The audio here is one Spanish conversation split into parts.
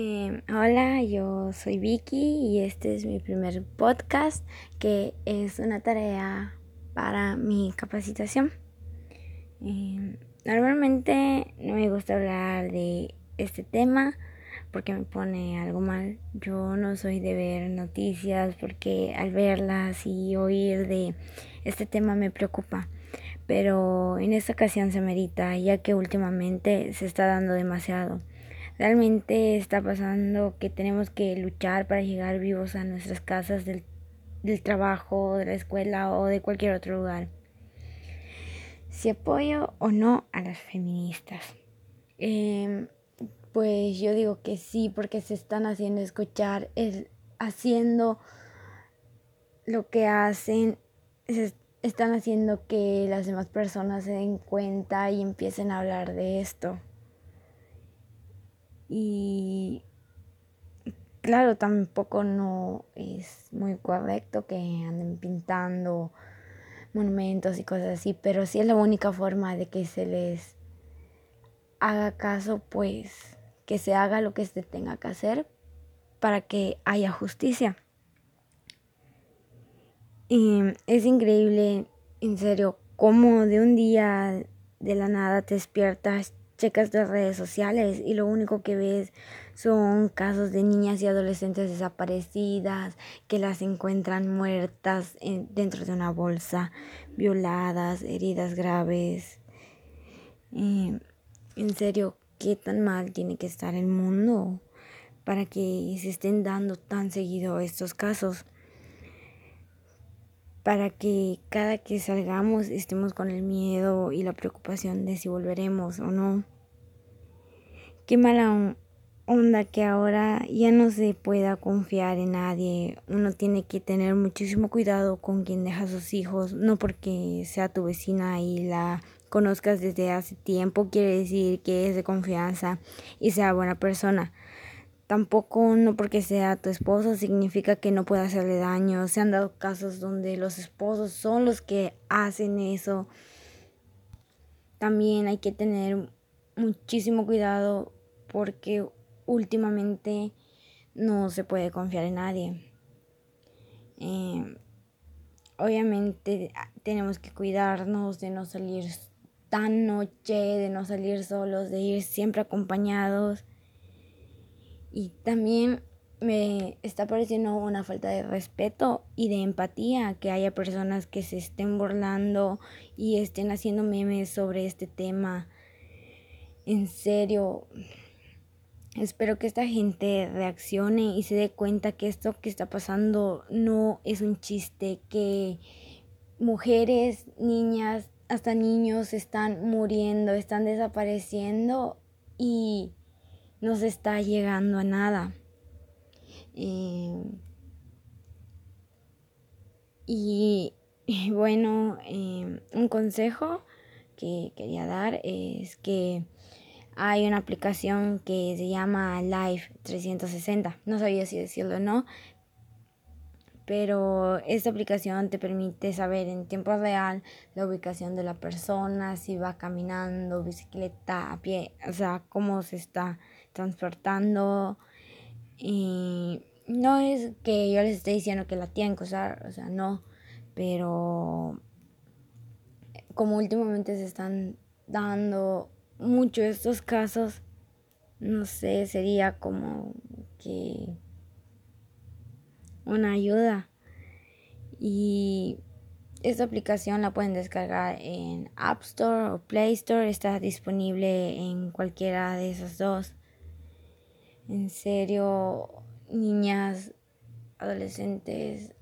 Em, hola, yo soy Vicky y este es mi primer podcast que es una tarea para mi capacitación. Em, normalmente no me gusta hablar de este tema porque me pone algo mal. Yo no soy de ver noticias porque al verlas y oír de este tema me preocupa. Pero en esta ocasión se merita ya que últimamente se está dando demasiado. Realmente está pasando que tenemos que luchar para llegar vivos a nuestras casas del, trabajo, de la escuela o de cualquier otro lugar. Si apoyo o no a las feministas. Em, pues yo digo que sí, porque se están haciendo escuchar, es, haciendo lo que hacen, están haciendo que las demás personas se den cuenta y empiecen a hablar de esto. Y claro, tampoco no es muy correcto que anden pintando monumentos y cosas así, pero si es la única forma de que se les haga caso, pues que se haga lo que se tenga que hacer para que haya justicia. Y es increíble, en serio, cómo de un día de la nada te despiertas checas de redes sociales y lo único que ves son casos de niñas y adolescentes desaparecidas que las encuentran muertas dentro de una bolsa, violadas, heridas graves. en serio, ¿qué tan mal tiene que estar el mundo para que se estén dando tan seguido estos casos? Para que cada que salgamos estemos con el miedo y la preocupación de si volveremos o no. Qué mala onda que ahora ya no se pueda confiar en nadie. Uno tiene que tener muchísimo cuidado con quien deja a sus hijos, no porque sea tu vecina y la conozcas desde hace tiempo quiere decir que es de confianza y sea buena persona. Tampoco no porque sea tu esposo significa que no pueda hacerle daño. Se han dado casos donde los esposos son los que hacen eso. También hay que tener muchísimo cuidado porque últimamente no se puede confiar en nadie. Em, obviamente tenemos que cuidarnos de no salir tan noche, de no salir solos, de ir siempre acompañados y también me está pareciendo una falta de respeto y de empatía que haya personas que se estén burlando y estén haciendo memes sobre este tema. En serio, espero que esta gente reaccione y se dé cuenta que esto que está pasando no es un chiste, que mujeres, niñas, hasta niños están muriendo, están desapareciendo y no se está llegando a nada. Eh, y, bueno, eh, un consejo que quería dar es que hay una aplicación que se llama Live 360. No sabía si decirlo o no, pero esta aplicación te permite saber en tiempo real la ubicación de la persona, si va caminando, bicicleta, a pie, o sea, cómo se está transportando. Y no es que yo les esté diciendo que la tienen que usar, o sea, no, pero como últimamente se están dando mucho estos casos, no sé, sería como que una ayuda. Y esta aplicación la pueden descargar en App Store o Play Store, está disponible en cualquiera de esas dos. En serio, niñas, adolescentes,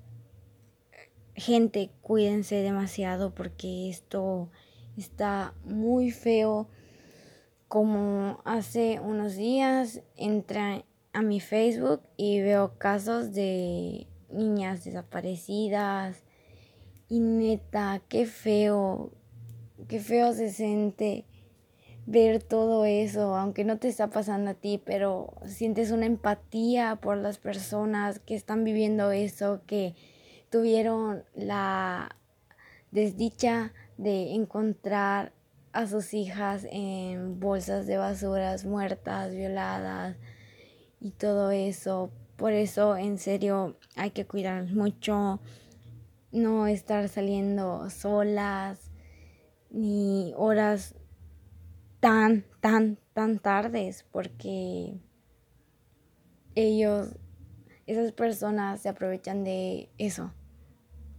gente, cuídense demasiado porque esto está muy feo. Como hace unos días entré a mi Facebook y veo casos de niñas desaparecidas. Y neta, qué feo, qué feo se siente ver todo eso, aunque no te está pasando a ti, pero sientes una empatía por las personas que están viviendo eso, que tuvieron la desdicha de encontrar a sus hijas en bolsas de basuras muertas, violadas y todo eso. Por eso, en serio, hay que cuidarnos mucho, no estar saliendo solas, ni horas tan, tan, tan tardes, porque ellos, esas personas se aprovechan de eso.